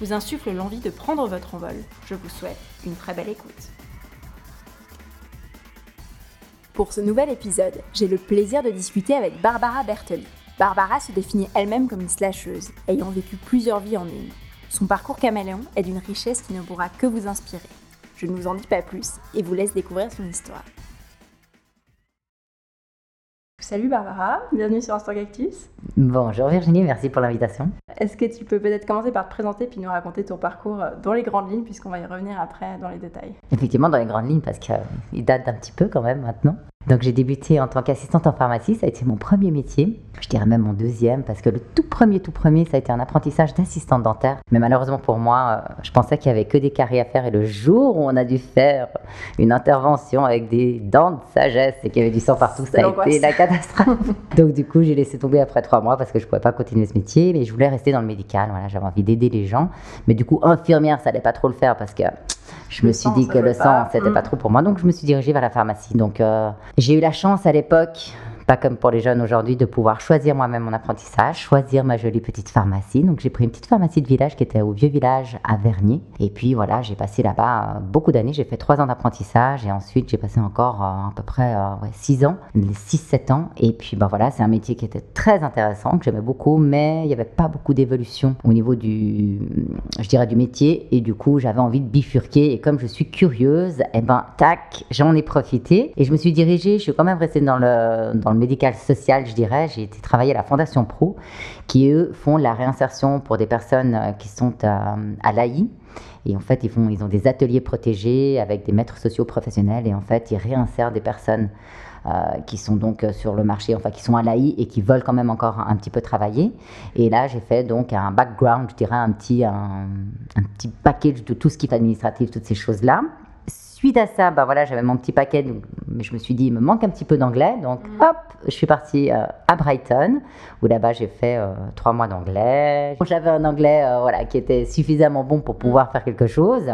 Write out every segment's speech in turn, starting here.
vous insufflent l'envie de prendre votre envol, je vous souhaite une très belle écoute. Pour ce nouvel épisode, j'ai le plaisir de discuter avec Barbara Bertoli. Barbara se définit elle-même comme une slasheuse, ayant vécu plusieurs vies en une. Son parcours caméléon est d'une richesse qui ne pourra que vous inspirer. Je ne vous en dis pas plus et vous laisse découvrir son histoire. Salut Barbara, bienvenue sur Instant Cactus. Bonjour Virginie, merci pour l'invitation. Est-ce que tu peux peut-être commencer par te présenter puis nous raconter ton parcours dans les grandes lignes puisqu'on va y revenir après dans les détails? Effectivement dans les grandes lignes parce qu'il date d'un petit peu quand même maintenant. Donc j'ai débuté en tant qu'assistante en pharmacie, ça a été mon premier métier, je dirais même mon deuxième, parce que le tout premier, tout premier, ça a été un apprentissage d'assistante dentaire. Mais malheureusement pour moi, euh, je pensais qu'il y avait que des carrés à faire, et le jour où on a dû faire une intervention avec des dents de sagesse et qu'il y avait du sang partout, ça a été la catastrophe. Donc du coup, j'ai laissé tomber après trois mois parce que je ne pouvais pas continuer ce métier, mais je voulais rester dans le médical. Voilà, j'avais envie d'aider les gens, mais du coup, infirmière, ça allait pas trop le faire parce que je me suis dit que le sang, c'était pas mm. trop pour moi. Donc, je me suis dirigée vers la pharmacie. Donc, euh, j'ai eu la chance à l'époque pas comme pour les jeunes aujourd'hui, de pouvoir choisir moi-même mon apprentissage, choisir ma jolie petite pharmacie. Donc j'ai pris une petite pharmacie de village qui était au vieux village à Vernier. Et puis voilà, j'ai passé là-bas euh, beaucoup d'années. J'ai fait trois ans d'apprentissage et ensuite j'ai passé encore euh, à peu près euh, six ans, six, sept ans. Et puis ben voilà, c'est un métier qui était très intéressant, que j'aimais beaucoup, mais il n'y avait pas beaucoup d'évolution au niveau du, je dirais, du métier. Et du coup, j'avais envie de bifurquer. Et comme je suis curieuse, et eh ben tac, j'en ai profité et je me suis dirigée. Je suis quand même restée dans le dans le médical social, je dirais. J'ai été travailler à la Fondation Pro, qui eux font la réinsertion pour des personnes euh, qui sont à, à l'AI. Et en fait, ils, font, ils ont des ateliers protégés avec des maîtres sociaux professionnels. Et en fait, ils réinsèrent des personnes euh, qui sont donc euh, sur le marché, enfin qui sont à l'AI et qui veulent quand même encore un, petit peu travailler. Et là, j'ai fait donc un background, je dirais un petit, un, un petit package de tout ce qui est administratif, toutes ces choses-là. Suite à ça, bah voilà, j'avais mon petit paquet, mais je me suis dit, il me manque un petit peu d'anglais. Donc, mm. hop, je suis partie euh, à Brighton, où là-bas, j'ai fait euh, trois mois d'anglais. J'avais un anglais euh, voilà, qui était suffisamment bon pour pouvoir faire quelque chose.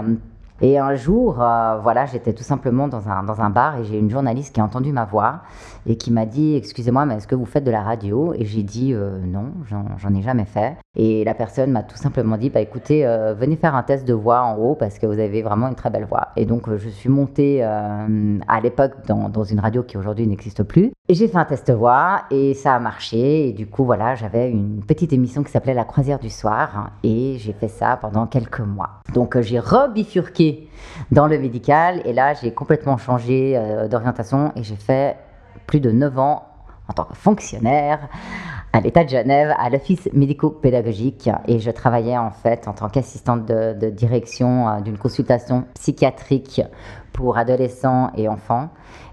Et un jour, voilà, j'étais tout simplement dans un, dans un bar et j'ai une journaliste qui a entendu ma voix et qui m'a dit Excusez-moi, mais est-ce que vous faites de la radio? Et j'ai dit euh, Non, j'en ai jamais fait. Et la personne m'a tout simplement dit Bah écoutez, euh, venez faire un test de voix en haut parce que vous avez vraiment une très belle voix. Et donc, je suis montée à l'époque dans, une radio qui aujourd'hui n'existe plus. Et j'ai fait un test de voix et ça a marché. Et du coup, voilà, j'avais une petite émission qui s'appelait La croisière du soir et j'ai fait ça pendant quelques mois. Donc, j'ai rebifurqué dans le médical. Et là, j'ai complètement changé euh, d'orientation et j'ai fait plus de 9 ans en tant que fonctionnaire à l'État de Genève, à l'Office médico-pédagogique. Et je travaillais en fait en tant qu'assistante de, direction euh, d'une consultation psychiatrique pour adolescents et enfants.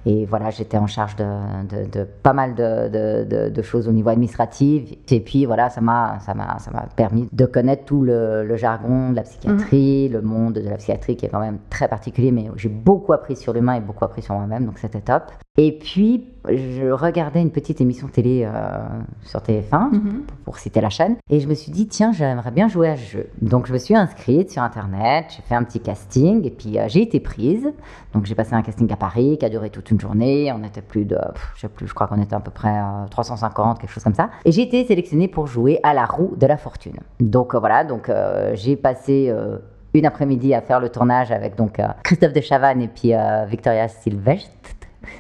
Et voilà, j'étais en charge de, de, pas mal de, de, choses au niveau administratif. Et puis voilà, ça m'a, ça m'a, ça m'a permis de connaître tout le, le jargon de la psychiatrie, mhm. le monde de la psychiatrie qui est quand même très particulier, mais j'ai beaucoup appris sur l'humain et beaucoup appris sur moi-même, donc c'était top. Et puis, je regardais une petite émission télé euh, sur TF1, mhm. pour citer la chaîne, et je me suis dit, tiens, j'aimerais bien jouer à ce jeu. Donc, je me suis inscrite sur Internet, j'ai fait un petit casting, et puis euh, j'ai été prise. Donc, j'ai passé un casting à Paris qui a duré toute une journée. On était plus de, je sais plus, je crois qu'on était à peu près 350, euh, quelque chose comme ça. Et j'ai été sélectionnée pour jouer à la roue de la fortune. Donc, voilà, donc j'ai passé une après-midi à faire le tournage avec donc Christophe de Chavannes et puis Victoria Sylvestre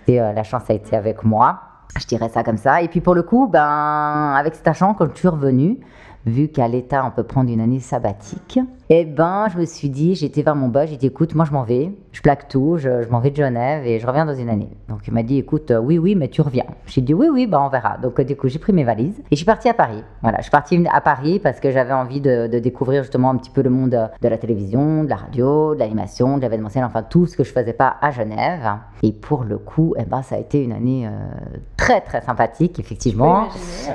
et euh, la chance a été avec moi. Je dirais ça comme ça. Et puis pour le coup, ben, avec cet argent, quand je suis revenue, vu qu'à l'État, on peut prendre une année sabbatique, eh ben, je me suis dit, j'étais vers mon boss, j'ai dit, écoute, moi je m'en vais, je plaque tout, je, m'en vais de Genève et je reviens dans une année. Donc il m'a dit, écoute, euh, oui, oui, mais tu reviens. J'ai dit, oui, oui, ben on verra. Donc du coup, j'ai pris mes valises et je suis partie à Paris. Voilà, je suis partie à Paris parce que j'avais envie de, découvrir justement un petit peu le monde de la télévision, de la radio, de l'animation, de l'événementiel, enfin tout ce que je faisais pas à Genève. Et pour le coup, eh ben, ça a été une année euh, très, très sympathique, effectivement.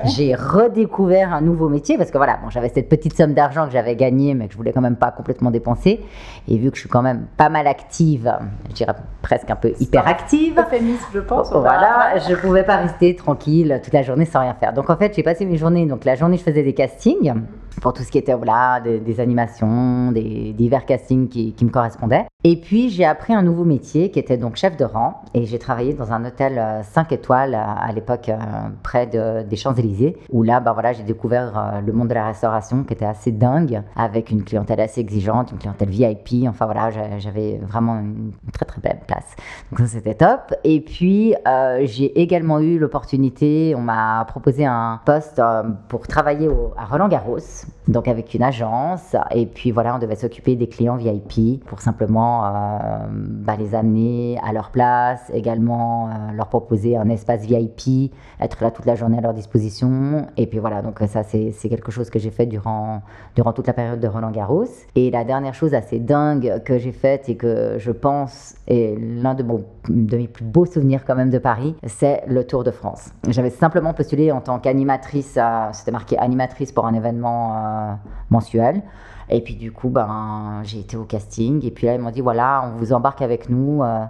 J'ai redécouvert un nouveau métier parce que que voilà, bon, j'avais cette petite somme d'argent que j'avais gagnée, mais que je voulais quand même pas complètement dépenser. Et vu que je suis quand même pas mal active, je dirais presque un peu hyperactive. Euphémisme, je pense. Voilà, je pouvais pas rester tranquille toute la journée sans rien faire. Donc en fait, j'ai passé mes journées. Donc la journée, je faisais des castings pour tout ce qui était voilà, des, animations, des divers castings qui, qui, me correspondaient. Et puis j'ai appris un nouveau métier qui était donc chef de rang et j'ai travaillé dans un hôtel 5 euh, étoiles euh, à, l'époque euh, près de, des Champs-Élysées où là bah voilà, j'ai découvert le monde de la restauration qui était assez dingue avec une clientèle assez exigeante, une clientèle VIP, enfin voilà, j'avais vraiment une très très belle place. Donc c'était top. Et puis j'ai également eu l'opportunité, on m'a proposé un poste pour travailler à Roland Garros donc avec une agence. Et puis voilà, on devait s'occuper des clients VIP pour simplement euh, bah, les amener à leur place, également euh, leur proposer un espace VIP, être là toute la journée à leur disposition. Et puis voilà, donc ça c'est quelque chose que j'ai fait durant, durant toute la période de Roland Garros. Et la dernière chose assez dingue que j'ai faite et que je pense est l'un de, de mes plus beaux souvenirs quand même de Paris, c'est le Tour de France. J'avais simplement postulé en tant qu'animatrice, c'était marqué animatrice pour un événement euh, mensuel. Et puis du coup, ben, j'ai été au casting. Et puis là, ils m'ont dit, voilà, on vous embarque avec nous. Euh,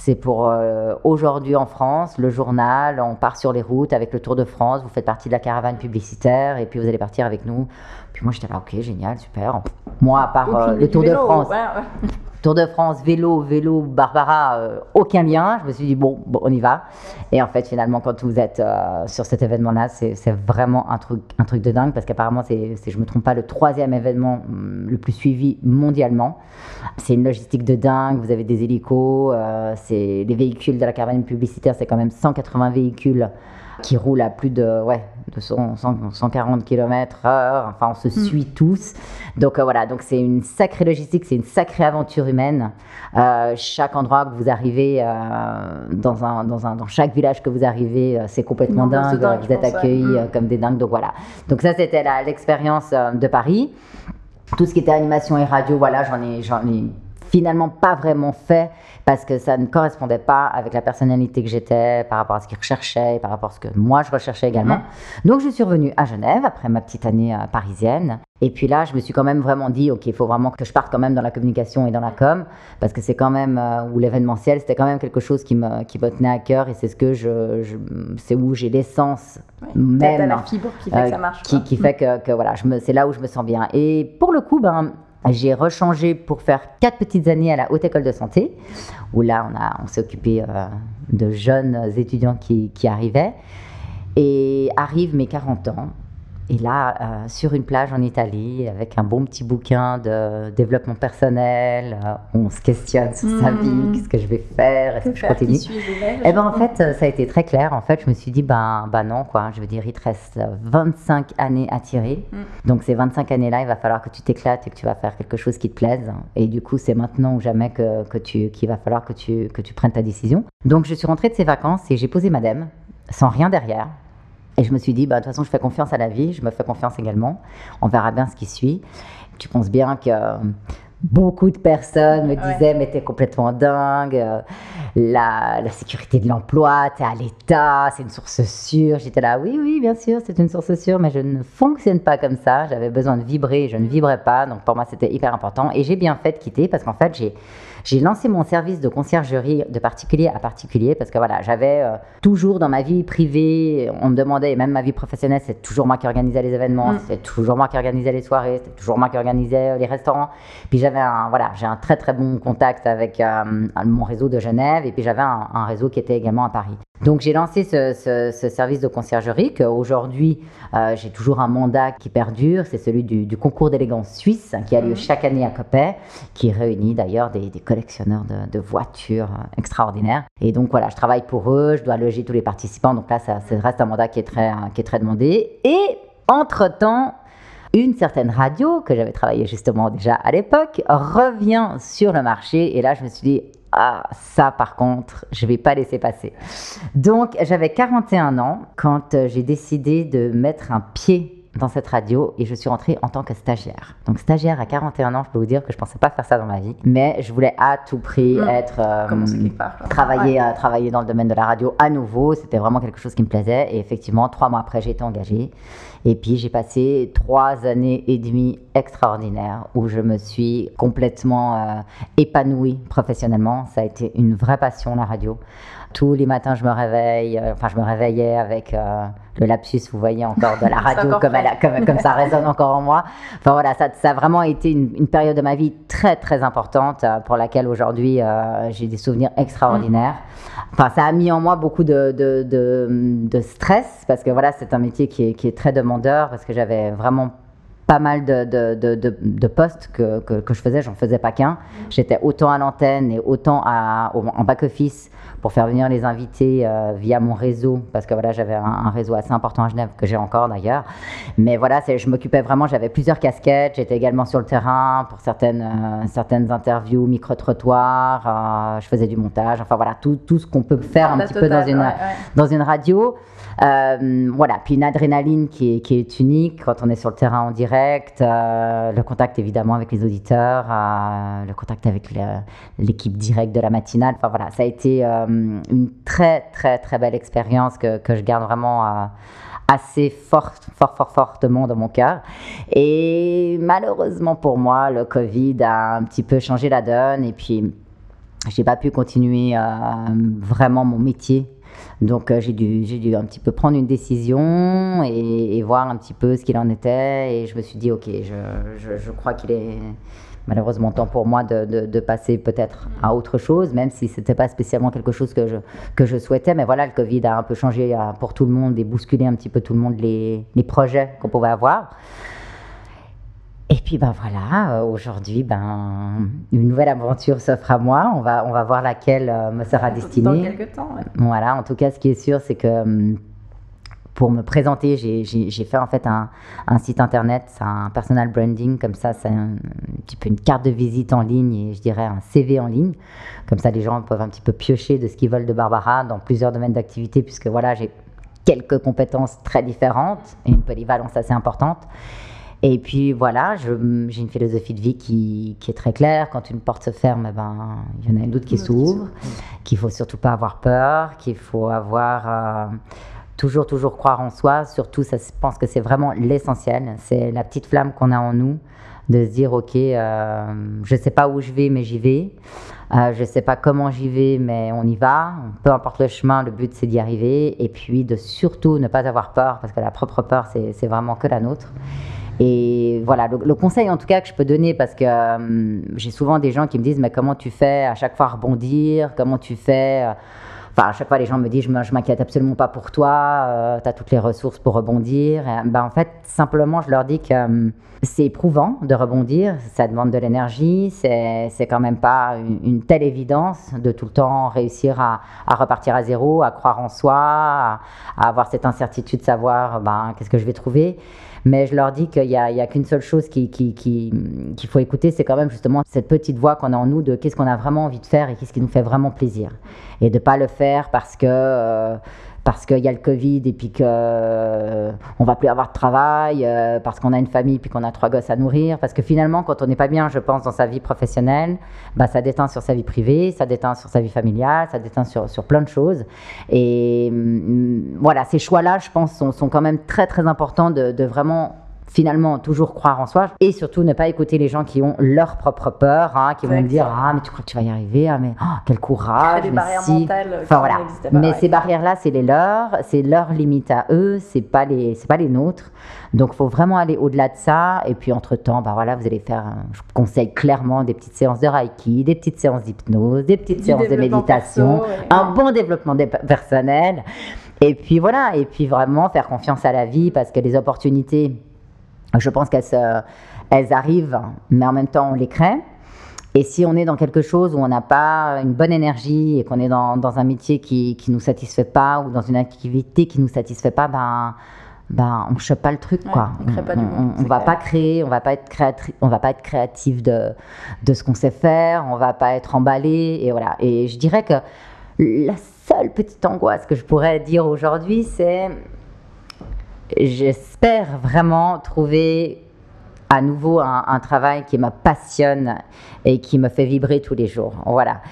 c'est pour euh, aujourd'hui en France, le journal. On part sur les routes avec le Tour de France. Vous faites partie de la caravane publicitaire. Et puis vous allez partir avec nous. Puis moi, j'étais là, ok, génial, super. Moi, à part le Tour de France. Tour de France, vélo, vélo, Barbara, euh, aucun lien. Je me suis dit, bon, bon, on y va. Et en fait, finalement, quand vous êtes euh, sur cet événement-là, c'est vraiment un truc, un truc de dingue parce qu'apparemment, c'est, je me trompe pas, le troisième événement hum, le plus suivi mondialement. C'est une logistique de dingue. Vous avez des hélicos, euh, c'est les véhicules de la caravane publicitaire, c'est quand même 180 véhicules qui roule à plus de, ouais, de 140 km heure. Enfin, on se mm. suit tous. Donc euh, voilà, donc c'est une sacrée logistique, c'est une sacrée aventure humaine. Euh, chaque endroit que vous arrivez, euh, dans, un, dans, un, dans chaque village que vous arrivez, c'est complètement dingue. Vous êtes accueillis mm. comme des dingues. Donc voilà. Donc ça, c'était l'expérience de Paris. Tout ce qui était animation et radio, voilà, j'en ai, j'en ai finalement pas vraiment fait parce que ça ne correspondait pas avec la personnalité que j'étais, par rapport à ce qu'ils recherchaient, par rapport à ce que moi je recherchais également. Mhm. Donc je suis revenue à Genève après ma petite année euh, parisienne. Et puis là, je me suis quand même vraiment dit, ok, il faut vraiment que je parte quand même dans la communication et dans la com, parce que c'est quand même, euh, ou l'événementiel, c'était quand même quelque chose qui me, qui me tenait à cœur et c'est ce que je, c'est où j'ai l'essence même. la fibre qui fait que ça marche. Qui, qui, fait que, que voilà, c'est là où je me sens bien. Et pour le coup, ben, j'ai rechangé pour faire quatre petites années à la Haute École de Santé, où là, on, on s'est occupé euh, de jeunes étudiants qui, qui arrivaient. Et arrivent mes 40 ans, et là, euh, sur une plage en Italie, avec un bon petit bouquin de développement personnel, euh, on se questionne sur sa vie, mmh. qu'est-ce que je vais faire, est-ce que je continue Et eh ben en fait, ça a été très clair. En fait, je me suis dit, ben, ben non, quoi. Je veux dire, il te reste 25 années à tirer. Mmh. Donc, ces 25 années-là, il va falloir que tu t'éclates et que tu vas faire quelque chose qui te plaise. Et du coup, c'est maintenant ou jamais que, que tu, qu'il va falloir que tu, que tu prennes ta décision. Donc, je suis rentrée de ces vacances et j'ai posé madame, sans rien derrière. Et je me suis dit, bah, de toute façon, je fais confiance à la vie, je me fais confiance également. On verra bien ce qui suit. Tu penses bien que beaucoup de personnes me disaient, mais t'es complètement dingue, euh, la, la, sécurité de l'emploi, t'es à l'État, c'est une source sûre. J'étais là, oui, oui, bien sûr, c'est une source sûre, mais je ne fonctionne pas comme ça. J'avais besoin de vibrer, je ne vibrais pas, donc pour moi, c'était hyper important. Et j'ai bien fait de quitter parce qu'en fait, j'ai j'ai lancé mon service de conciergerie de particulier à particulier parce que voilà, j'avais euh, toujours dans ma vie privée, on me demandait, et même ma vie professionnelle, c'est toujours moi qui organisais les événements, mm. c'est toujours moi qui organisais les soirées, c'est toujours moi qui organisais euh, les restaurants. Puis j'avais un, voilà, j'ai un très très bon contact avec euh, mon réseau de Genève et puis j'avais un, un, réseau qui était également à Paris. Donc j'ai lancé ce, ce, ce, service de conciergerie qu'aujourd'hui euh, j'ai toujours un mandat qui perdure, c'est celui du, du concours d'élégance suisse qui a lieu mhm. chaque année à Coppet, qui réunit d'ailleurs des, des, collectionneurs de, voitures extraordinaires. Et donc voilà, je travaille pour eux, je dois loger tous les participants, donc là ça, reste un mandat qui est très, qui est très demandé. Et entre-temps, une certaine radio, que j'avais travaillé justement déjà à l'époque, revient sur le marché. Et là, je me suis dit, ah, ça par contre, je vais pas laisser passer. Donc, j'avais 41 ans quand euh, j'ai décidé de mettre un pied dans cette radio et je suis rentrée en tant que stagiaire. Donc stagiaire à 41 ans, je peux vous dire que je pensais pas faire ça dans ma vie, mais je voulais à tout prix Mmh. être euh, part, travailler euh, travailler dans le domaine de la radio à nouveau, c'était vraiment quelque chose qui me plaisait et effectivement trois mois après j'ai été engagée et puis j'ai passé trois années et demie extraordinaires où je me suis complètement euh, épanouie professionnellement. Ça a été une vraie passion la radio. Tous les matins, je me réveille, euh, enfin, je me réveillais avec euh, le lapsus, vous voyez encore de la radio, comme, elle a- comme, comme ça résonne encore en moi. Enfin voilà, ça, ça a vraiment été une, une période de ma vie très très importante euh, pour laquelle aujourd'hui euh, j'ai des souvenirs extraordinaires. Enfin, ça a mis en moi beaucoup de, de, de, de stress parce que voilà, c'est un métier qui est, qui est très demandeur parce que j'avais vraiment pas mal de, de, de, postes que, que, que je faisais, j'en faisais pas qu'un. J'étais autant à l'antenne et autant à, au- en back-office pour faire venir les invités euh, via mon réseau, parce que voilà, j'avais un, un réseau assez important à Genève, que j'ai encore d'ailleurs. Mais voilà, je m'occupais vraiment, j'avais plusieurs casquettes, j'étais également sur le terrain pour certaines, euh, certaines interviews, micro-trottoirs, euh, je faisais du montage, enfin voilà, tout, tout ce qu'on peut faire un petit peu dans une, ouais, ouais. dans une radio. Euh, voilà, puis une adrénaline qui est, qui est unique quand on est sur le terrain en direct, euh, le contact évidemment avec les auditeurs, euh, le contact avec l'équipe directe de la matinale. Enfin voilà, ça a été une très très très belle expérience que, que je garde vraiment assez fort, fort, fort, fortement dans mon cœur. Et malheureusement pour moi, le Covid a un petit peu changé la donne et puis j'ai pas pu continuer vraiment mon métier. Donc euh, j'ai dû, dû un petit peu prendre une décision et, voir un petit peu ce qu'il en était. Et je me suis dit, ok, je, je, crois qu'il est malheureusement temps pour moi de, de, passer peut-être à autre chose, même si c'était pas spécialement quelque chose que je, que je souhaitais. Mais voilà, le Covid a un peu changé euh, pour tout le monde et bousculé un petit peu tout le monde les, les projets qu'on pouvait avoir. Et puis ben voilà, euh, aujourd'hui ben une nouvelle aventure s'offre à moi. On va on va voir laquelle euh, me sera Dans destinée. quelques temps, ouais. Voilà, en tout cas, ce qui est sûr, c'est que hum, pour me présenter, j'ai- fait en fait un, un site internet, c'est un personal branding, comme ça, c'est un, un petit peu une carte de visite en ligne et je dirais un CV en ligne. Comme ça, les gens peuvent un petit peu piocher de ce qu'ils veulent de Barbara dans plusieurs domaines d'activité, puisque voilà, j'ai quelques compétences très différentes et une polyvalence assez importante. Et puis voilà, j'ai une philosophie de vie qui, qui est très claire. Quand une porte se ferme, eh ben, il y en a une autre qui s'ouvre, qu'il faut surtout pas avoir peur, qu'il faut avoir euh, toujours, toujours croire en soi. Surtout, ça, je pense que c'est vraiment l'essentiel. C'est la petite flamme qu'on a en nous de se dire, OK, euh, je sais pas où je vais, mais j'y vais. Euh, je sais pas comment j'y vais, mais on y va. Peu importe le chemin, le but, c'est d'y arriver. Et puis, de surtout ne pas avoir peur, parce que la propre peur, c'est vraiment que la nôtre. Et voilà, le, conseil en tout cas que je peux donner, parce que euh, j'ai souvent des gens qui me disent, mais comment tu fais à chaque fois rebondir? Comment tu fais euh, Enfin, à chaque fois, les gens me disent, je m'inquiète absolument pas pour toi, tu as toutes les ressources pour rebondir. Ben, en fait, simplement, je leur dis que euh, c'est éprouvant de rebondir, ça demande de l'énergie, c'est quand même pas une, une telle évidence de tout le temps réussir à, à repartir à zéro, à croire en soi, à, à avoir cette incertitude de savoir ben, qu'est-ce que je vais trouver. Mais je leur dis qu'il n'y a, qu'une seule chose qui- qui- qu'il faut écouter, c'est quand même justement cette petite voix qu'on a en nous de qu'est-ce qu'on a vraiment envie de faire et qu'est-ce qui nous fait vraiment plaisir. Et de ne pas le faire parce que... euh, parce qu'il y a le Covid et puis que euh, on va plus avoir de travail, euh, parce qu'on a une famille puis qu'on a trois gosses à nourrir, parce que finalement quand on n'est pas bien, je pense, dans sa vie professionnelle, bah, ça déteint sur sa vie privée, ça déteint sur sa vie familiale, ça déteint sur, sur plein de choses. Et hum, voilà, ces choix-là, je pense, sont, quand même très très importants de vraiment finalement toujours croire en soi et surtout ne pas écouter les gens qui ont leur propre peur, hein, qui vont me dire ah mais tu crois que tu vas y arriver, ah mais oh, quel courage, des mais barrières si. mentales Enfin voilà. pas, Mais ouais. ces barrières-là, c'est les leurs, c'est leurs limites à eux, c'est pas les, c'est pas les nôtres. Donc, faut vraiment aller au-delà de ça. Et puis, entre temps, bah voilà, vous allez faire, je conseille clairement des petites séances de Reiki, des petites séances d'hypnose, des petites Du séances de méditation, perso, ouais. un bon développement dé- personnel. Et puis voilà, et puis vraiment faire confiance à la vie parce que les opportunités, je pense qu'elles elles arrivent, mais en même temps, on les crée. Et si on est dans quelque chose où on n'a pas une bonne énergie et qu'on est dans, dans un métier qui ne nous satisfait pas ou dans une activité qui ne nous satisfait pas, ben, ben on ne chope pas le truc. Ouais, quoi. on crée pas du on, on- on va pas créer, on va pas être créatif, on va pas être créatif de, de ce qu'on sait faire, on va pas être emballé. Et voilà. Et je dirais que la seule petite angoisse que je pourrais dire aujourd'hui, c'est j'espère vraiment trouver à nouveau un, travail qui me passionne et qui me fait vibrer tous les jours. Voilà.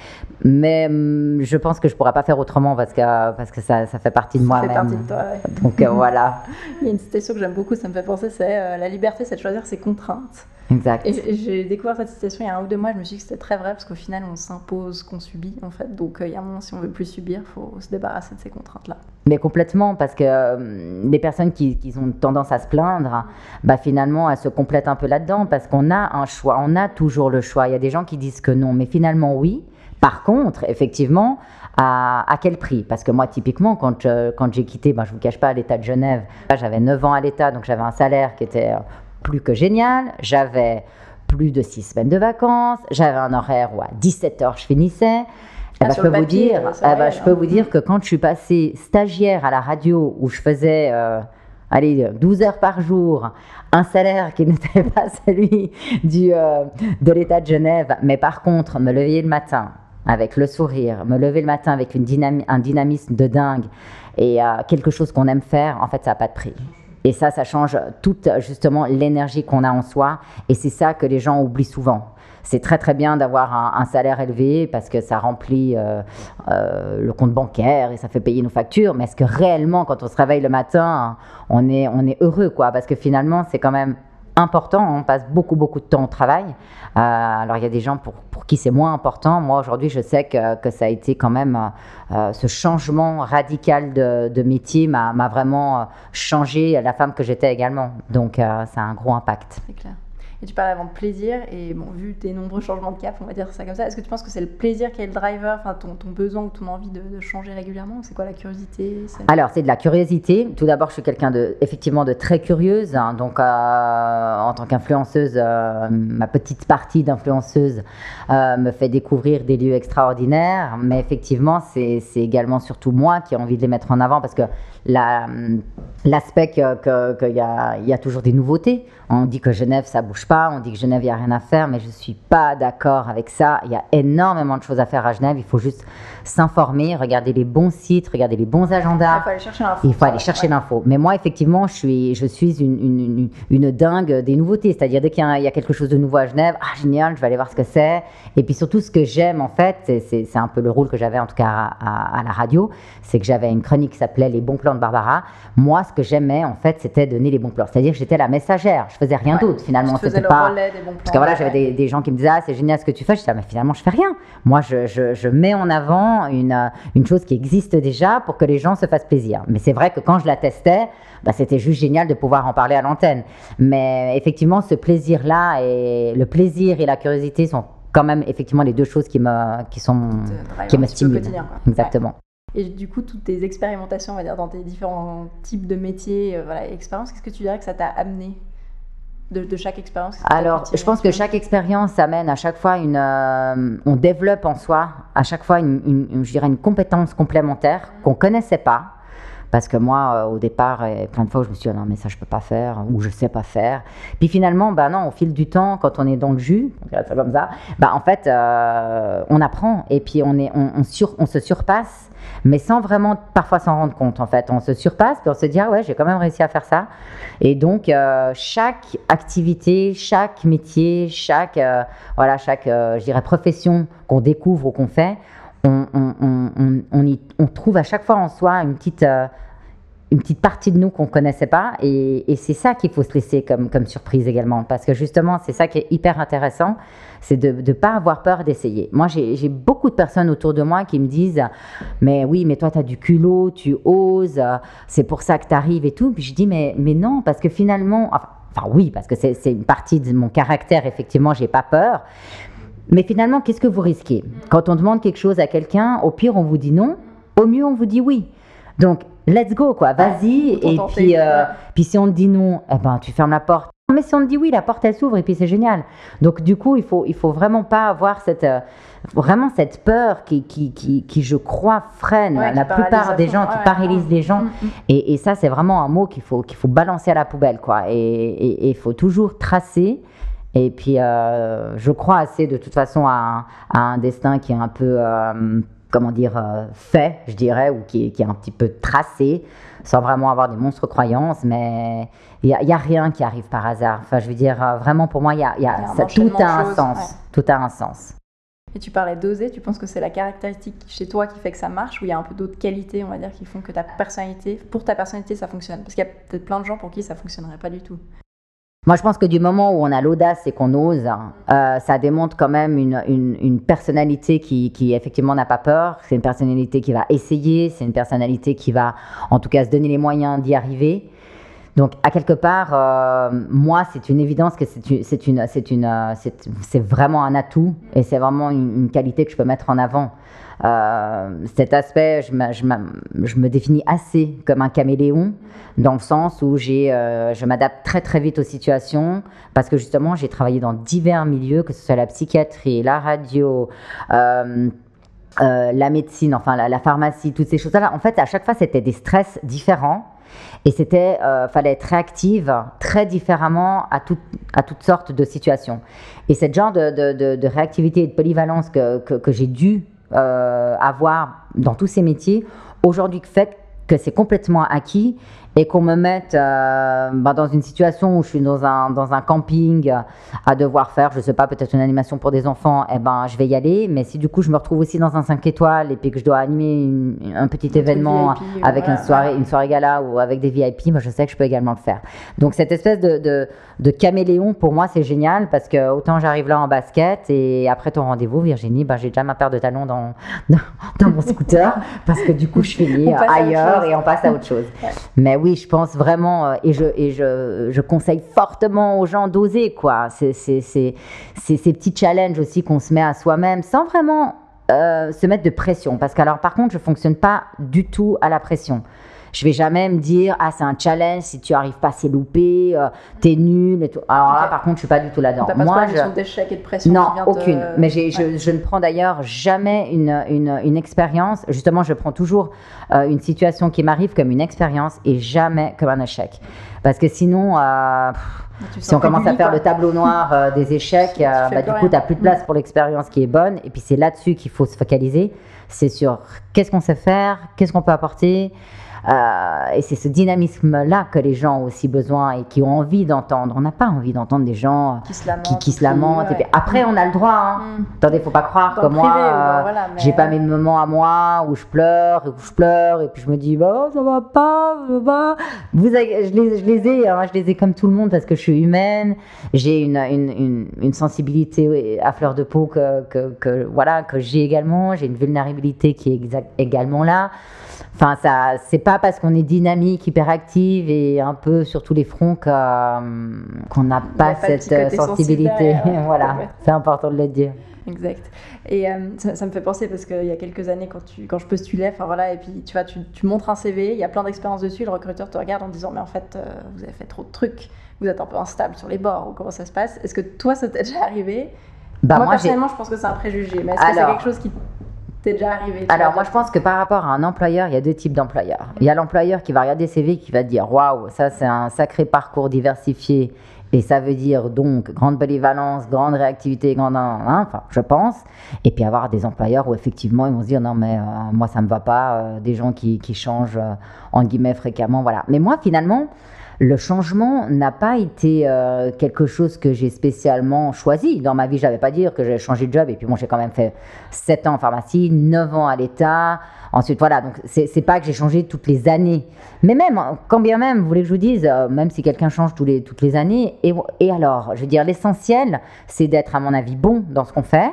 Mais hum, je pense que je ne pourrais pas faire autrement parce que, parce que ça, ça fait partie de moi-même. Ça fait partie de toi, Donc euh, voilà. Il y a une citation que j'aime beaucoup, ça me fait penser, c'est euh, La liberté, c'est de choisir ses contraintes. Exact. Et j'ai découvert cette citation il y a un ou deux mois, je me suis dit que c'était très vrai parce qu'au final, on s'impose qu'on subit en fait. Donc euh, il y a un moment, si on veut plus subir, il faut se débarrasser de ces contraintes-là. Mais complètement, parce que euh, les personnes qui, qui, ont tendance à se plaindre, bah, finalement, elles se complètent un peu là-dedans parce qu'on a un choix, on a toujours le choix. Il y a des gens qui disent que non, mais finalement, oui. Par contre, effectivement, à, à, quel prix? Parce que moi, typiquement, quand, quand j'ai quitté, ben, je ne vous cache pas, l'État de Genève, j'avais 9 ans à l'État, donc j'avais un salaire qui était plus que génial. J'avais plus de six semaines de vacances. J'avais un horaire où à 17 heures je finissais. Eh ben, je, peux vous dire, eh ben, je peux vous dire que quand je suis passée stagiaire à la radio où je faisais euh, allez, 12 heures par jour, un salaire qui n'était pas celui du, euh, de l'État de Genève, mais par contre me lever le matin avec le sourire, me lever le matin avec un dynamisme de dingue et euh, quelque chose qu'on aime faire, en fait, ça n'a pas de prix. Et ça, ça change toute justement l'énergie qu'on a en soi. Et c'est ça que les gens oublient souvent. C'est très très bien d'avoir un, salaire élevé parce que ça remplit euh, euh, le compte bancaire et ça fait payer nos factures. Mais est-ce que réellement, quand on se réveille le matin, on est, on est heureux quoi? Parce que finalement, c'est quand même important. On passe beaucoup, beaucoup de temps au travail. Euh, alors, il y a des gens pour, pour qui c'est moins important. Moi, aujourd'hui, je sais que, que, ça a été quand même euh, euh, ce changement radical de, métier m'a vraiment changé la femme que j'étais également. Donc, ça a un gros impact. C'est clair. Et tu parlais avant de plaisir, et bon, vu tes nombreux changements de cap, on va dire ça comme ça, est-ce que tu penses que c'est le plaisir qui est le driver, enfin ton, ton besoin ou ton envie de, changer régulièrement? C'est quoi la curiosité Alors, c'est de la curiosité. Tout d'abord, je suis quelqu'un de, effectivement de très curieuse. Hein. donc, euh, en tant qu'influenceuse, euh, ma petite partie d'influenceuse euh, me fait découvrir des lieux extraordinaires. Mais effectivement, c'est également surtout moi qui ai envie de les mettre en avant parce que l'aspect qu'il que, y, a, y a toujours des nouveautés. On dit que Genève, ça bouge pas, on dit que Genève, il n'y a rien à faire, mais je ne suis pas d'accord avec ça. Il y a énormément de choses à faire à Genève. Il faut juste s'informer, regarder les bons sites, regarder les bons agendas. Il faut aller chercher l'info. Il faut aller chercher l'info. Mais moi, effectivement, je suis, je suis une, une, une, dingue des nouveautés. C'est-à-dire, dès qu'il y, a quelque chose de nouveau à Genève, ah, génial, je vais aller voir ce que c'est. Et puis surtout, ce que j'aime, en fait, c'est un peu le rôle que j'avais, en tout cas, à, à la radio, c'est que j'avais une chronique qui s'appelait Les bons plans de Barbara. Moi, ce que j'aimais, en fait, c'était donner les bons plans. C'est-à-dire que j'étais la messagère je faisais rien d'autre finalement. C'était pas parce que voilà, j'avais des, gens qui me disaient ah c'est génial ce que tu fais. Je disais ah, mais finalement je fais rien. Moi je, je, je mets en avant une, euh, une chose qui existe déjà pour que les gens se fassent plaisir. Mais c'est vrai que quand je la testais, bah, c'était juste génial de pouvoir en parler à l'antenne. Mais effectivement ce plaisir là et le plaisir et la curiosité sont quand même effectivement les deux choses qui me qui sont qui me stimulent. Exactement. Et du coup, toutes tes expérimentations, on va dire, dans tes différents types de métiers, euh, voilà, expériences, qu'est-ce que tu dirais que ça t'a amené de, chaque expérience? Alors, je pense que chaque expérience amène à chaque fois une. Euh, on développe en soi à chaque fois une, je dirais une compétence complémentaire qu'on connaissait pas. Parce que moi, euh, au départ, plein de fois, je me suis dit, ah non, mais ça, je peux pas faire, ou je sais pas faire. Puis finalement, bah non, au fil du temps, quand on est dans le jus, on comme ça, bah en fait, on apprend, et puis on, est, on, sur, on se surpasse mais sans vraiment parfois s'en rendre compte en fait. On se surpasse puis on se dit ah ouais j'ai quand même réussi à faire ça. Et donc euh, chaque activité, chaque métier, chaque euh, voilà chaque euh, je profession qu'on découvre ou qu'on fait, on, trouve à chaque fois en soi une petite une petite partie de nous qu'on connaissait pas. Et, et c'est ça qu'il faut se laisser comme, comme surprise également. Parce que justement c'est ça qui est hyper intéressant c'est de ne pas avoir peur d'essayer. Moi j'ai beaucoup de personnes autour de moi qui me disent mais oui mais toi tu as du culot tu oses c'est pour ça que tu arrives et tout. Puis je dis mais, mais non parce que finalement enfin, enfin oui parce que c'est une partie de mon caractère effectivement j'ai pas peur mais finalement qu'est-ce que vous risquez? Quand on demande quelque chose à quelqu'un au pire on vous dit non au mieux on vous dit oui donc let's go, quoi. Vas-y. et puis, euh, puis si on te dit non, eh ben, tu fermes la porte. Mais si on te dit oui, la porte elle s'ouvre et puis c'est génial. Donc du coup, il faut, il faut vraiment pas avoir cette, euh, vraiment cette peur qui, qui, qui, qui je crois, freine la plupart des gens, qui paralyse les gens. Mm, mm. Et, et, ça, c'est vraiment un mot qu'il faut, qu'il faut balancer à la poubelle, quoi. Et il faut toujours tracer. Et puis, euh, je crois assez de toute façon à, à, un destin qui est un peu comment dire, euh, fait, je dirais, ou qui, qui, est un petit peu tracé, sans vraiment avoir des monstres croyances, mais il n'y a, rien qui arrive par hasard. Enfin, je veux dire, euh, vraiment pour moi, y a, y a, ça, tout a un sens. Tout a un sens. Et tu parlais d'oser, tu penses que c'est la caractéristique chez toi qui fait que ça marche ou il y a un peu d'autres qualités, on va dire, qui font que ta personnalité, pour ta personnalité, ça fonctionne? Parce qu'il y a peut-être plein de gens pour qui ça fonctionnerait pas du tout. Moi, je pense que du moment où on a l'audace et qu'on ose, euh, ça démontre quand même une, une, personnalité qui, qui, effectivement n'a pas peur. C'est une personnalité qui va essayer, c'est une personnalité qui va, en tout cas, se donner les moyens d'y arriver. Donc, à quelque part, euh, moi, c'est une évidence que euh, c'est vraiment un atout et c'est vraiment une, qualité que je peux mettre en avant. Euh, cet aspect, je je, je me, définis assez comme un caméléon, dans le sens où j'ai, je m'adapte très très vite aux situations, parce que justement, j'ai travaillé dans divers milieux, que ce soit la psychiatrie, la radio. la médecine, enfin la, pharmacie, toutes ces choses-là. En fait, à chaque fois, c'était des stress différents. Et c'était, euh, fallait être réactive très différemment à, à toutes sortes de situations. Et ce genre de, réactivité et de polyvalence que, que, j'ai dû euh, avoir dans tous ces métiers, aujourd'hui fait que c'est complètement acquis et qu'on me mette euh, bah, dans une situation où je suis dans un, dans un camping à devoir faire, je sais pas, peut-être une animation pour des enfants, eh ben, je vais y aller. Mais si du coup je me retrouve aussi dans un 5 étoiles et puis que je dois animer un petit événement avec une, soirée, une soirée gala ou avec des VIP, moi je sais que je peux également le faire. Donc cette espèce de, de, de caméléon, pour moi, c'est génial parce que autant j'arrive là en basket et après ton rendez-vous, Virginie, bah, j'ai déjà ma paire de talons dans, dans, mon scooter parce que du coup je finis ailleurs et on passe à autre chose. Mais oui, je pense vraiment, euh, et je, je, je conseille fortement aux gens d'oser, quoi. C'est ces petits challenges aussi qu'on se met à soi-même sans vraiment euh, se mettre de pression. Parce que, alors, par contre, je fonctionne pas du tout à la pression. Je vais jamais me dire ah c'est un challenge si tu arrives pas c'est loupé, euh, t'es nul et tout. Alors là par contre je suis pas du tout là-dedans. Moi je d'échec et de pression. Non aucune. Mais je, je, ne prends d'ailleurs jamais une, une, une, expérience. Justement je prends toujours euh, une situation qui m'arrive comme une expérience et jamais comme un échec. Parce que sinon euh, si on commence à faire le tableau noir des échecs, bah, du coup, tu n'as plus de place pour l'expérience qui est bonne. Et puis, c'est là-dessus qu'il faut se focaliser. C'est sur qu'est-ce qu'on sait faire, qu'est-ce qu'on peut apporter, euh, et c'est ce dynamisme-là que les gens ont aussi besoin et qui ont envie d'entendre. On n'a pas envie d'entendre des gens qui se lamentent. après, on a le droit. Hein. Mm. Attendez, faut pas croire que moi, euh, j'ai pas mes moments à moi où je pleure et où je pleure et puis je me dis, bah, ça va pas, ça va. Vous, je, les, je les ai, hein, je les ai comme tout le monde parce que je suis humaine. J'ai une, une, une, sensibilité à fleur de peau que, que, que voilà, que j'ai également. J'ai une vulnérabilité qui est également là. Enfin, ça, c'est pas parce qu'on est dynamique, hyperactive et un peu sur tous les fronts euh, qu'on n'a pas cette euh, sensibilité. voilà, c'est important de le dire. Exact. Et euh, ça, me fait penser parce qu'il y a quelques années, quand, tu, quand je postulais, enfin voilà, et puis tu vois, tu, tu montres un CV, il y a plein d'expériences dessus, le recruteur te regarde en disant, mais en fait, vous avez fait trop de trucs, vous êtes un peu instable sur les bords, ou comment ça se passe? Est-ce que toi, ça t'est déjà arrivé? Bah, moi, personnellement, je pense que c'est un préjugé, mais est-ce que c'est quelque chose qui déjà arrivé Alors, moi, je pense que par rapport à un employeur, il y a deux types d'employeurs. Il y a l'employeur qui va regarder CV qui va dire Waouh, ça, c'est un sacré parcours diversifié. Et ça veut dire donc grande polyvalence, grande réactivité, grande. enfin, je pense. Et puis avoir des employeurs où effectivement ils vont se dire non, mais euh, moi ça me va pas. Euh, des gens qui, qui changent euh, en guillemets fréquemment. Voilà. Mais moi finalement, le changement n'a pas été euh, quelque chose que j'ai spécialement choisi. Dans ma vie, je n'avais pas dire que j'allais changer de job. Et puis bon, j'ai quand même fait 7 ans en pharmacie, 9 ans à l'État. Ensuite, voilà, donc c'est pas que j'ai changé toutes les années. Mais même, quand bien même, vous voulez que je vous dise, euh, même si quelqu'un change tous les, toutes les années, et, et alors, je veux dire, l'essentiel, c'est d'être, à mon avis, bon dans ce qu'on fait.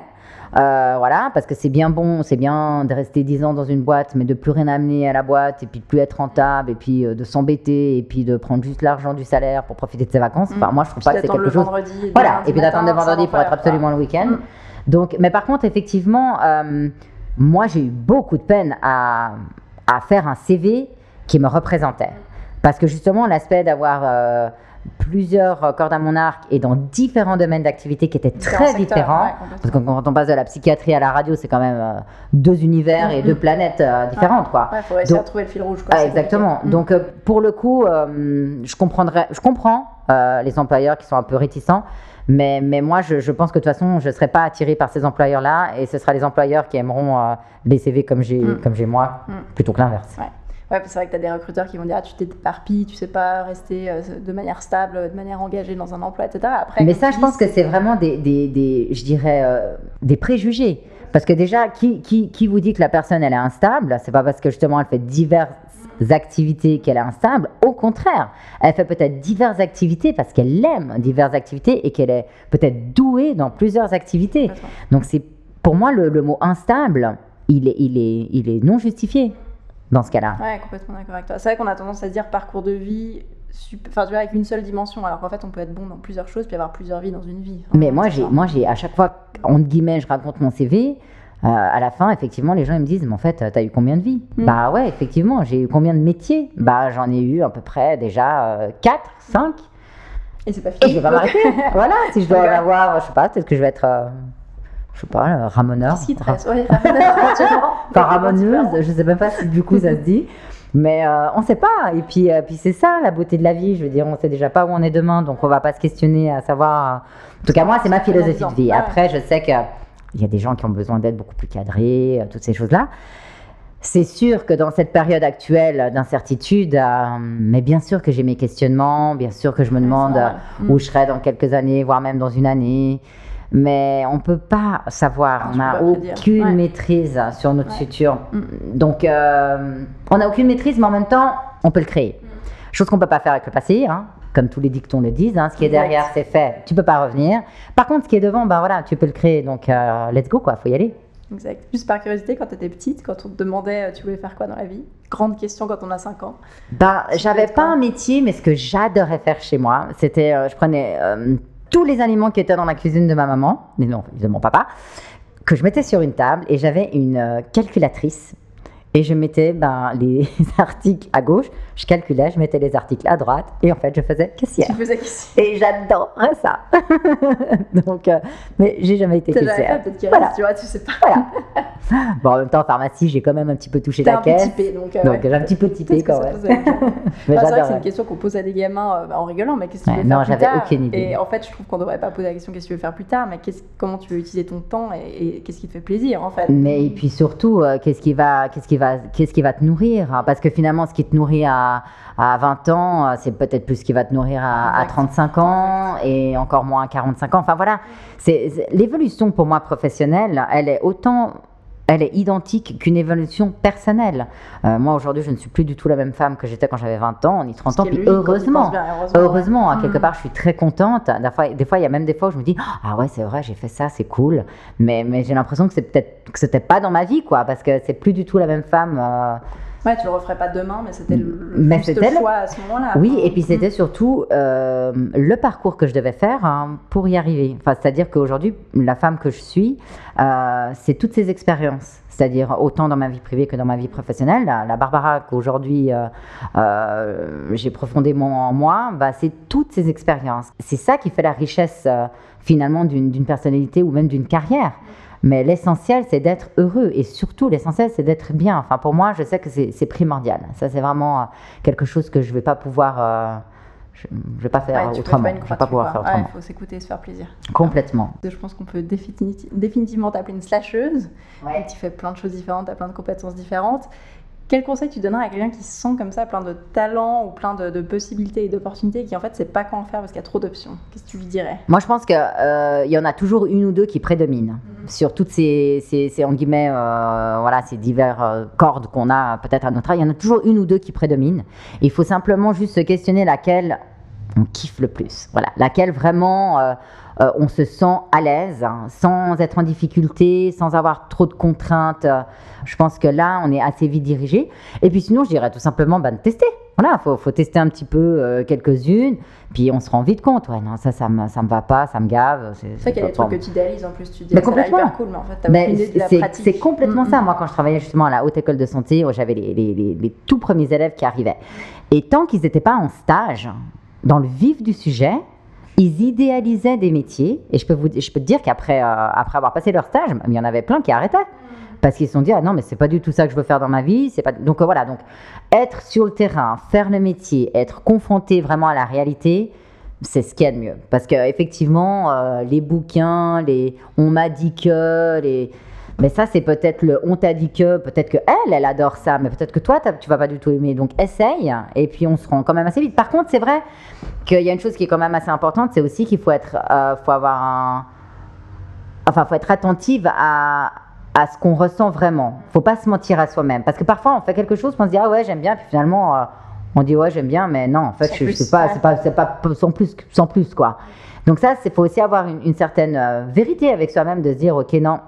Euh, voilà, parce que c'est bien bon, c'est bien de rester 10 ans dans une boîte, mais de plus rien amener à la boîte, et puis de plus être rentable, et puis euh, de s'embêter, et puis de prendre juste l'argent du salaire pour profiter de ses vacances. Enfin, moi, je trouve pas que c'est quelque chose. Voilà, et puis d'attendre le vendredi pour être absolument le week-end. Mm. Donc, mais par contre, effectivement, euh, moi, j'ai eu beaucoup de peine à, à, faire un CV qui me représentait. Parce que justement, l'aspect d'avoir plusieurs cordes à mon arc et dans différents domaines d'activité qui étaient très différents. parce que quand on passe de la psychiatrie à la radio, c'est quand même euh, deux univers et deux planètes euh, différentes. Il faudrait essayer de trouver le fil rouge. Quoi, ah, exactement. Mm. Donc, euh, pour le coup, je, comprendrais, je comprends les employeurs qui sont un peu réticents. Mais, mais moi, je, je pense que de toute façon, je ne serai pas attirée par ces employeurs-là et ce sera les employeurs qui aimeront les CV comme j'ai mm. comme j'ai moi, mm. plutôt que l'inverse. Ouais, c'est vrai que tu as des recruteurs qui vont dire ah, tu t'éparpilles, tu sais pas rester euh, de manière stable, de manière engagée dans un emploi, etc. Après, Mais ça, je pense que c'est vraiment des, des, des, je dirais, euh, des préjugés. Parce que déjà, qui, qui, qui, vous dit que la personne elle est instable C'est pas parce que justement elle fait diverses activités qu'elle est instable. Au contraire, elle fait peut-être diverses activités parce qu'elle aime diverses activités et qu'elle est peut-être douée dans plusieurs activités. Donc c'est pour moi le, le mot instable, il est, il est, il est non justifié dans ce cas-là. Ouais, complètement d'accord avec toi. C'est vrai qu'on a tendance à se dire parcours de vie, enfin, tu vois, avec une seule dimension, alors qu'en fait, on peut être bon dans plusieurs choses puis avoir plusieurs vies dans une vie. Mais moi, j'ai, moi, j'ai à chaque fois, entre guillemets, je raconte mon CV. Euh, à la fin, effectivement, les gens ils me disent, mais en fait, t'as eu combien de vies? Hmm. Bah ouais, effectivement, j'ai eu combien de métiers? Bah j'en ai eu à peu près déjà 4, euh, 5. Et c'est pas fini. Et je vais pas m'arrêter. voilà, si je dois en avoir, je sais pas, peut-être que je vais être euh, je sais pas, euh, ramoneur. Qu'est-ce qui te reste ramoneuse, je sais même pas si du coup ça se dit. Mais euh, on ne sait pas. Et puis, euh, puis c'est ça la beauté de la vie. Je veux dire, on ne sait déjà pas où on est demain, donc on ne va pas se questionner à savoir. En tout cas, moi, c'est ma philosophie de vie. Après, je sais qu'il y a des gens qui ont besoin d'être beaucoup plus cadrés, toutes ces choses-là. C'est sûr que dans cette période actuelle d'incertitude, mais bien sûr que j'ai mes questionnements, bien sûr que je me demande où je serai dans quelques années, voire même dans une année mais on ne peut pas savoir. on n'a aucune maîtrise sur notre futur. Mm. Donc, euh, on n'a aucune maîtrise, mais en même temps, on peut le créer. Mm. Chose qu'on ne peut pas faire avec le passé, hein. comme tous les dictons le disent. Hein. ce qui est derrière, c'est fait. Tu ne peux pas revenir. Par contre, ce qui est devant, ben voilà, tu peux le créer. Donc, euh, let's go, quoi. Faut y aller. Exact. Juste par curiosité, quand tu étais petite, quand on te demandait euh, tu voulais faire quoi dans la vie? Grande question quand on a 5 ans. Bah, j'avais pas un métier, mais ce que j'adorais faire chez moi, c'était, je prenais tous les aliments qui étaient dans la cuisine de ma maman, mais non, de mon papa, que je mettais sur une table et j'avais une euh, calculatrice. Et je mettais ben, les articles à gauche, je calculais, je mettais les articles à droite, et en fait, je faisais caissière. Tu faisais caissière. Et j'adorais ça. Donc, euh, mais j'ai jamais été caissière. Fait, voilà. tu vois, tu sais pas. Voilà. bon, en même temps, en pharmacie, j'ai quand même un petit peu touché la caisse. Typé, donc, euh, donc j'ai un petit peu typé quand même. c'est vrai que c'est une question qu'on pose à des gamins euh, en rigolant, mais qu'est-ce que tu veux faire Non, j'avais aucune idée. Et en fait, je trouve qu'on devrait pas poser la question qu'est-ce que tu veux faire plus tard, mais comment tu veux utiliser ton temps et, qu'est-ce qui te fait plaisir, en fait. Mais et puis surtout, qu'est-ce qui va, qu'est-ce qui va, qu'est-ce qui va te nourrir. Hein, parce que finalement, ce qui te nourrit à, à 20 ans, euh, c'est peut-être plus ce qui va te nourrir à, à, 35 ans et encore moins à 45 ans. Enfin voilà, c'est l'évolution pour moi professionnelle, elle est autant elle est identique qu'une évolution personnelle. Euh, moi, aujourd'hui, je ne suis plus du tout la même femme que j'étais quand j'avais 20 ans, ni 30 ans. Puis heureusement, heureusement, hein, quelque mm. part, je suis très contente. Des fois, des fois, il y a même des fois où je me dis Ah ouais, c'est vrai, j'ai fait ça, c'est cool. Mais, mais j'ai l'impression que c'est peut-être que c'était pas dans ma vie, quoi, parce que c'est plus du tout la même femme. Euh, Ouais, tu le referais pas demain, mais c'était le, mais le choix à ce moment-là. Oui, et puis c'était surtout euh, le parcours que je devais faire hein, pour y arriver. Enfin, c'est-à-dire qu'aujourd'hui, la femme que je suis, euh, c'est toutes ces expériences. C'est-à-dire autant dans ma vie privée que dans ma vie professionnelle. La, Barbara qu'aujourd'hui euh, j'ai profondément en moi, bah, c'est toutes ces expériences. C'est ça qui fait la richesse finalement d'une personnalité ou même d'une carrière. Mais l'essentiel, c'est d'être heureux. Et surtout, l'essentiel, c'est d'être bien. Enfin, pour moi, je sais que c'est primordial. Ça, c'est vraiment euh, quelque chose que je ne vais pas pouvoir. Euh, je ne vais pas faire autrement. Je vais pas pouvoir faire autrement. Il faut s'écouter et se faire plaisir. Complètement. Je pense qu'on peut définitivement t'appeler une slasheuse. Ouais. Tu fais plein de choses différentes, tu as plein de compétences différentes. Quel conseil tu donnerais à quelqu'un qui se sent comme ça, plein de talents ou plein de, possibilités et d'opportunités, et qui en fait ne sait pas quoi en faire parce qu'il y a trop d'options? Qu'est-ce que tu lui dirais? Moi, je pense qu'il euh, y en a toujours une ou deux qui prédominent mhm. sur toutes ces, ces, en guillemets, euh, voilà, ces divers euh, cordes qu'on a peut-être à notre âge. Il y en a toujours une ou deux qui prédominent. il faut simplement juste se questionner laquelle on kiffe le plus. Voilà, laquelle vraiment euh, on se sent à l'aise, hein, sans être en difficulté, sans avoir trop de contraintes. Je pense que là, on est assez vite dirigé. Et puis sinon, je dirais tout simplement bah, de tester. Voilà, faut, faut tester un petit peu euh, quelques-unes, puis on se rend vite compte. Ouais, non, ça, ça me, ça me va pas, ça me gave. C'est vrai qu'il y a des trucs que tu idéalises en plus. Tu dis, mais complètement. hyper cool, mais en fait. C'est complètement ça. Moi, quand je travaillais justement à la haute école de santé, j'avais les, les, les, tout premiers élèves qui arrivaient. Et tant qu'ils n'étaient pas en stage, dans le vif du sujet, ils idéalisaient des métiers. Et je peux, vous, je peux te dire qu'après euh, après avoir passé leur stage, il y en avait plein qui arrêtaient. Parce qu'ils se sont dit, ah non, mais c'est pas du tout ça que je veux faire dans ma vie. C'est pas... Donc euh, voilà, donc être sur le terrain, faire le métier, être confronté vraiment à la réalité, c'est ce qu'il y a de mieux. Parce qu'effectivement, euh, les bouquins, les on m'a dit que, les Mais ça, c'est peut-être le on t'a dit que, peut-être que elle, elle adore ça, mais peut-être que toi, tu vas pas du tout aimer. Donc essaye, et puis on se rend quand même assez vite. Par contre, c'est vrai qu'il y a une chose qui est quand même assez importante, c'est aussi qu'il faut être, euh, faut avoir un, enfin, faut être attentive à, à ce qu'on ressent vraiment. Faut pas se mentir à soi-même, parce que parfois on fait quelque chose, on se dit ah ouais j'aime bien, puis finalement euh, on dit ouais j'aime bien, mais non en fait je, je sais pas, c'est pas, c'est pas sans plus, sans plus quoi. Donc ça, c'est faut aussi avoir une, une certaine euh, vérité avec soi-même de se dire ok non,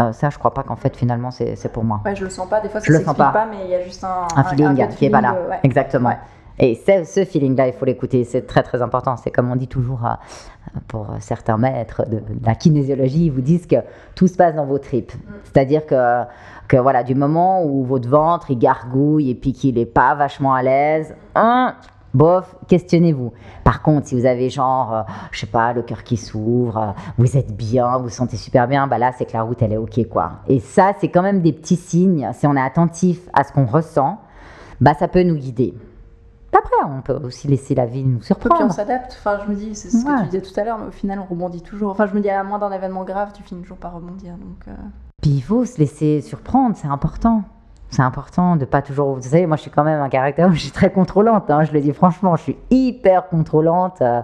euh, ça je crois pas qu'en fait finalement c'est pour moi. Ouais, je le sens pas. Des fois, ça le s'explique pas. pas. mais il y a juste un, Un feeling gut qui est pas là, euh, ouais. exactement. Ouais. Et ce feeling-là, il faut l'écouter, c'est très très important. C'est comme on dit toujours euh, pour certains maîtres de, de la kinésiologie, ils vous disent que tout se passe dans vos tripes. C'est-à-dire que, que voilà, du moment où votre ventre il gargouille et puis qu'il n'est pas vachement à l'aise, hein, bof, questionnez-vous. Par contre, si vous avez genre, euh, je sais pas, le cœur qui s'ouvre, euh, vous êtes bien, vous vous sentez super bien, bah là c'est que la route elle est ok quoi. Et ça, c'est quand même des petits signes. Si on est attentif à ce qu'on ressent, bah ça peut nous guider. Après, on peut aussi laisser la vie nous Puis on surprendre. s'adapte. Enfin, je me dis, c'est ce que tu disais tout à l'heure, mais au final, on rebondit toujours. Enfin, je me dis, à moins d'un événement grave, tu finis toujours par rebondir. Donc, euh, Puis il faut se laisser surprendre, c'est important. C'est important de pas toujours. Vous savez, moi je suis quand même un caractère je suis très contrôlante. hein, je le dis franchement, je suis hyper contrôlante. euh,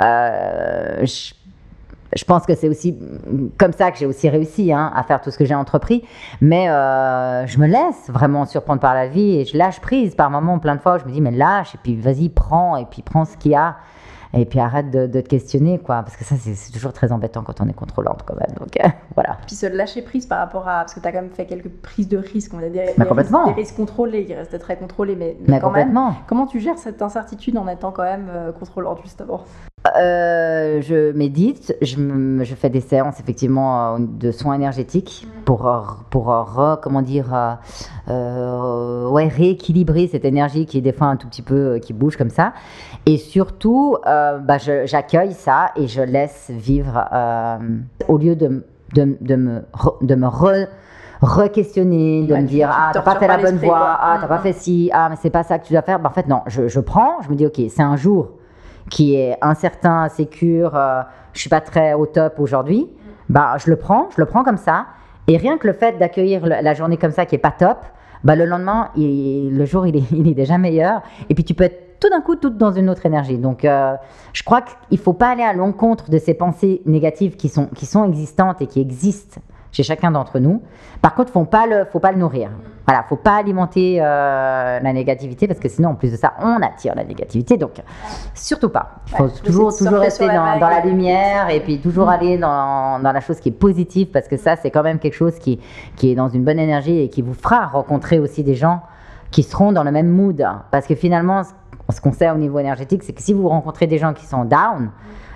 euh, je, je pense que c'est aussi comme ça que j'ai aussi réussi hein, à faire tout ce que j'ai entrepris. Mais euh, je me laisse vraiment surprendre par la vie et je lâche prise par moments, plein de fois. Je me dis, mais lâche et puis vas-y, prends et puis prends ce qu'il y a. Et puis arrête de, de te questionner, quoi. Parce que ça, c'est toujours très embêtant quand on est contrôlante, quand même. Donc euh, voilà. Puis se lâcher prise par rapport à. Parce que tu as quand même fait quelques prises de risques, on va dire. Bah, complètement. risques, des risques contrôlés, qui restaient très contrôlés, mais, mais Mais quand même. complètement. Comment tu gères cette incertitude en étant quand même euh, contrôlante, justement? Euh, je médite, je, fais des séances effectivement de soins énergétiques pour, euh, pour re- comment dire, euh, ouais, rééquilibrer cette énergie qui est des fois un tout petit peu qui bouge comme ça. Et surtout, euh, bah, j'accueille ça et je laisse vivre euh, au lieu de, de, de me, re- de me re- re-questionner, de Ouais, me dire ah t'as pas fait la bonne voie, quoi. ah t'as Mm, pas mm. fait ci, ah mais c'est pas ça que tu dois faire. Bah, en fait non, je, je prends, je me dis ok c'est un jour qui est incertain, insécure, euh, je suis pas très au top aujourd'hui, bah je le prends, je le prends comme ça. Et rien que le fait d'accueillir la journée comme ça qui est pas top, bah le lendemain, il- le jour il est, il est déjà meilleur. Et puis tu peux être tout d'un coup toute dans une autre énergie. Donc euh, je crois qu'il faut pas aller à l'encontre de ces pensées négatives qui sont, qui sont existantes et qui existent chez chacun d'entre nous. Par contre, faut pas le, faut pas le nourrir. Voilà, faut pas alimenter euh, la négativité parce que sinon, en plus de ça, on attire la négativité. Donc, surtout pas. Il faut Ouais, toujours, toujours rester la dans, la lumière et puis toujours aller dans, dans la chose qui est positive parce que ça, c'est quand même quelque chose qui, qui est dans une bonne énergie et qui vous fera rencontrer aussi des gens qui seront dans le même mood. Parce que finalement, ce- qu'on sait au niveau énergétique, c'est que si vous rencontrez des gens qui sont down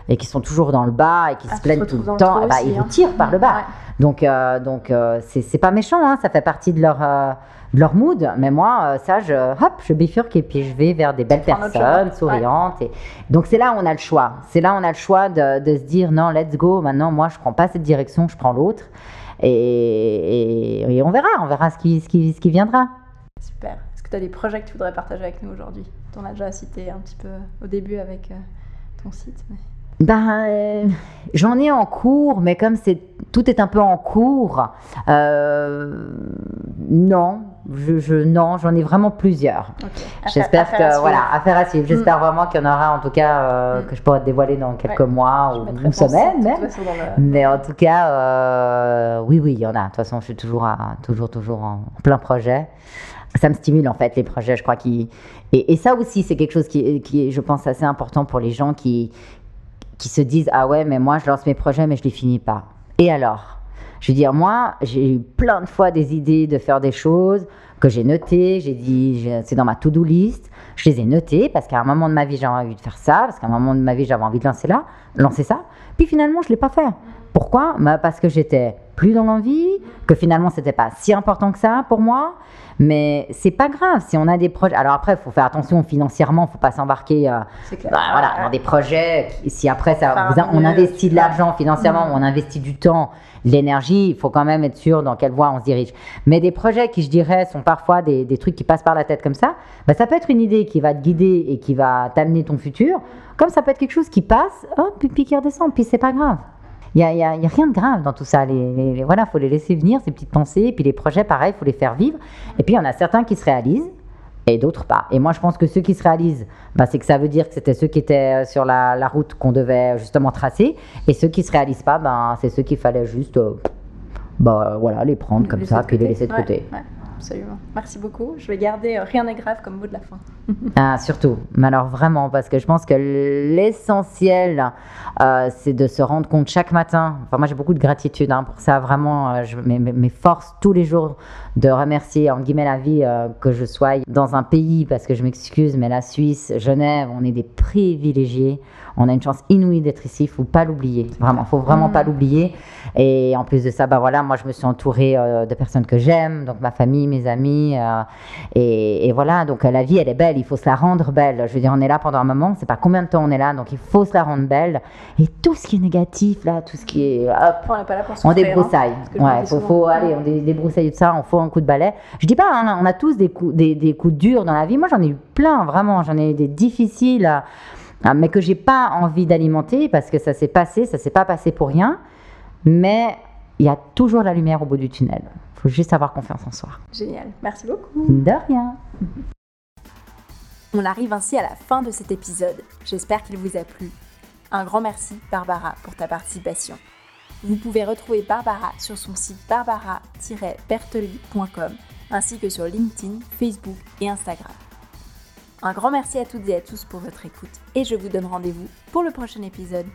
et qui sont toujours dans le bas et qui Ah, se plaignent tout le temps, eh ben, aussi, ils vous hein. tirent par le bas. Ouais. Donc, euh, donc euh, c'est pas méchant, hein, ça fait partie de leur, euh, de leur mood. Mais moi, euh, ça, je, hop, je bifurque et puis je vais vers des belles personnes, souriantes. Et... Donc, c'est là où on a le choix. C'est là où on a le choix de, de se dire non, let's go. Maintenant, moi, je prends pas cette direction, je prends l'autre. Et, et- et on verra, on verra ce qui, ce qui, ce qui viendra. Super. Est-ce que tu as des projets que tu voudrais partager avec nous aujourd'hui? Tu en as déjà cité un petit peu au début avec euh, ton site. mais- Ben, euh, j'en ai en cours, mais comme c'est tout est un peu en cours, euh, non, je, je- non, j'en ai vraiment plusieurs. J'espère que voilà, affaire à suivre. J'espère vraiment qu'il y en aura en tout cas euh, Mm. que je pourrai te dévoiler dans quelques Ouais. mois Je ou une semaine même. le- Mais en tout cas, oui, oui, il y en a. De toute façon, je suis toujours, à- toujours, toujours en plein projet. Ça me stimule en fait les projets. Je crois qu'ils et, ça aussi, c'est quelque chose qui, qui est, je pense, assez important pour les gens qui qui se disent ah ouais, mais moi je lance mes projets, mais je les finis pas. Et alors? Je veux dire, moi, j'ai eu plein de fois des idées de faire des choses que j'ai notées. J'ai dit, c'est dans ma to-do list. Je les ai notées parce qu'à un moment de ma vie, j'avais envie de faire ça, parce qu'à un moment de ma vie, j'avais envie de lancer là, lancer ça. Puis finalement, je l'ai pas fait. Pourquoi? Bah, Parce que j'étais plus dans l'envie, que finalement, c'était pas si important que ça pour moi. Mais c'est pas grave si on a des projets. Alors après, il faut faire attention financièrement, faut pas s'embarquer. euh, bah, voilà, dans des projets, qui- si après ça, on mieux, investit de l'argent financièrement, on investit du temps, de l'énergie, il faut quand même être sûr dans quelle voie on se dirige. Mais des projets qui, je dirais, sont parfois des, des trucs qui passent par la tête comme ça, bah, ça peut être une idée qui va te guider et qui va t'amener ton futur, comme ça peut être quelque chose qui passe, hop, puis, puis qui redescend, puis c'est pas grave. Il n'y a, y a, y a rien de grave dans tout ça. Les, les- voilà, faut les laisser venir, ces petites pensées. Et puis les projets, pareil, faut les faire vivre. Et puis il y en a certains qui se réalisent et d'autres pas. Et moi, je pense que ceux qui se réalisent, bah, c'est que ça veut dire que c'était ceux qui étaient euh, sur la, la route qu'on devait justement tracer. Et ceux qui se réalisent pas, ben, c'est ceux qu'il fallait juste, euh, bah, voilà, les prendre comme ça, puis les laisser de Ouais, côté. ouais, absolument. Merci beaucoup. Je vais garder euh, rien n'est grave comme mot de la fin. Ah, surtout. Mais alors vraiment, parce que je pense que l'essentiel, euh, c'est de se rendre compte chaque matin. Enfin, moi, j'ai beaucoup de gratitude hein, pour ça. Vraiment, euh, je mes- mes forces tous les jours de remercier, en guillemets, la vie euh, que je sois dans un pays, parce que je m'excuse, mais la Suisse, Genève, on est des privilégiés. On a une chance inouïe d'être ici. Il faut pas l'oublier. Vraiment, faut vraiment pas l'oublier. Et en plus de ça, bah voilà, moi, je me suis entourée euh, de personnes que j'aime, donc ma famille, mes amis. euh, et, et voilà, donc la vie, elle est belle, il faut se la rendre belle. Je veux dire, on est là pendant un moment, c'est pas combien de temps on est là, donc il faut se la rendre belle. Et tout ce qui est négatif, là, tout ce qui est. Hop, On n'est pas là pour on hein. débroussaille. Me ouais, faut, faut aller, on dé- débroussaille de ça, on faut un coup de balai. Je dis pas, hein, on a tous des coups, des, des coups durs dans la vie. Moi, j'en ai eu plein, vraiment. J'en ai eu des difficiles, mais que j'ai pas envie d'alimenter parce que ça s'est passé, ça s'est pas passé pour rien. Mais il y a toujours la lumière au bout du tunnel. Faut juste avoir confiance en soi. Génial. Merci beaucoup. De rien. On arrive ainsi à la fin de cet épisode. J'espère qu'il vous a plu. Un grand merci Barbara pour ta participation. Vous pouvez retrouver Barbara sur son site barbara-bertoli.com ainsi que sur LinkedIn, Facebook et Instagram. Un grand merci à toutes et à tous pour votre écoute et je vous donne rendez-vous pour le prochain épisode.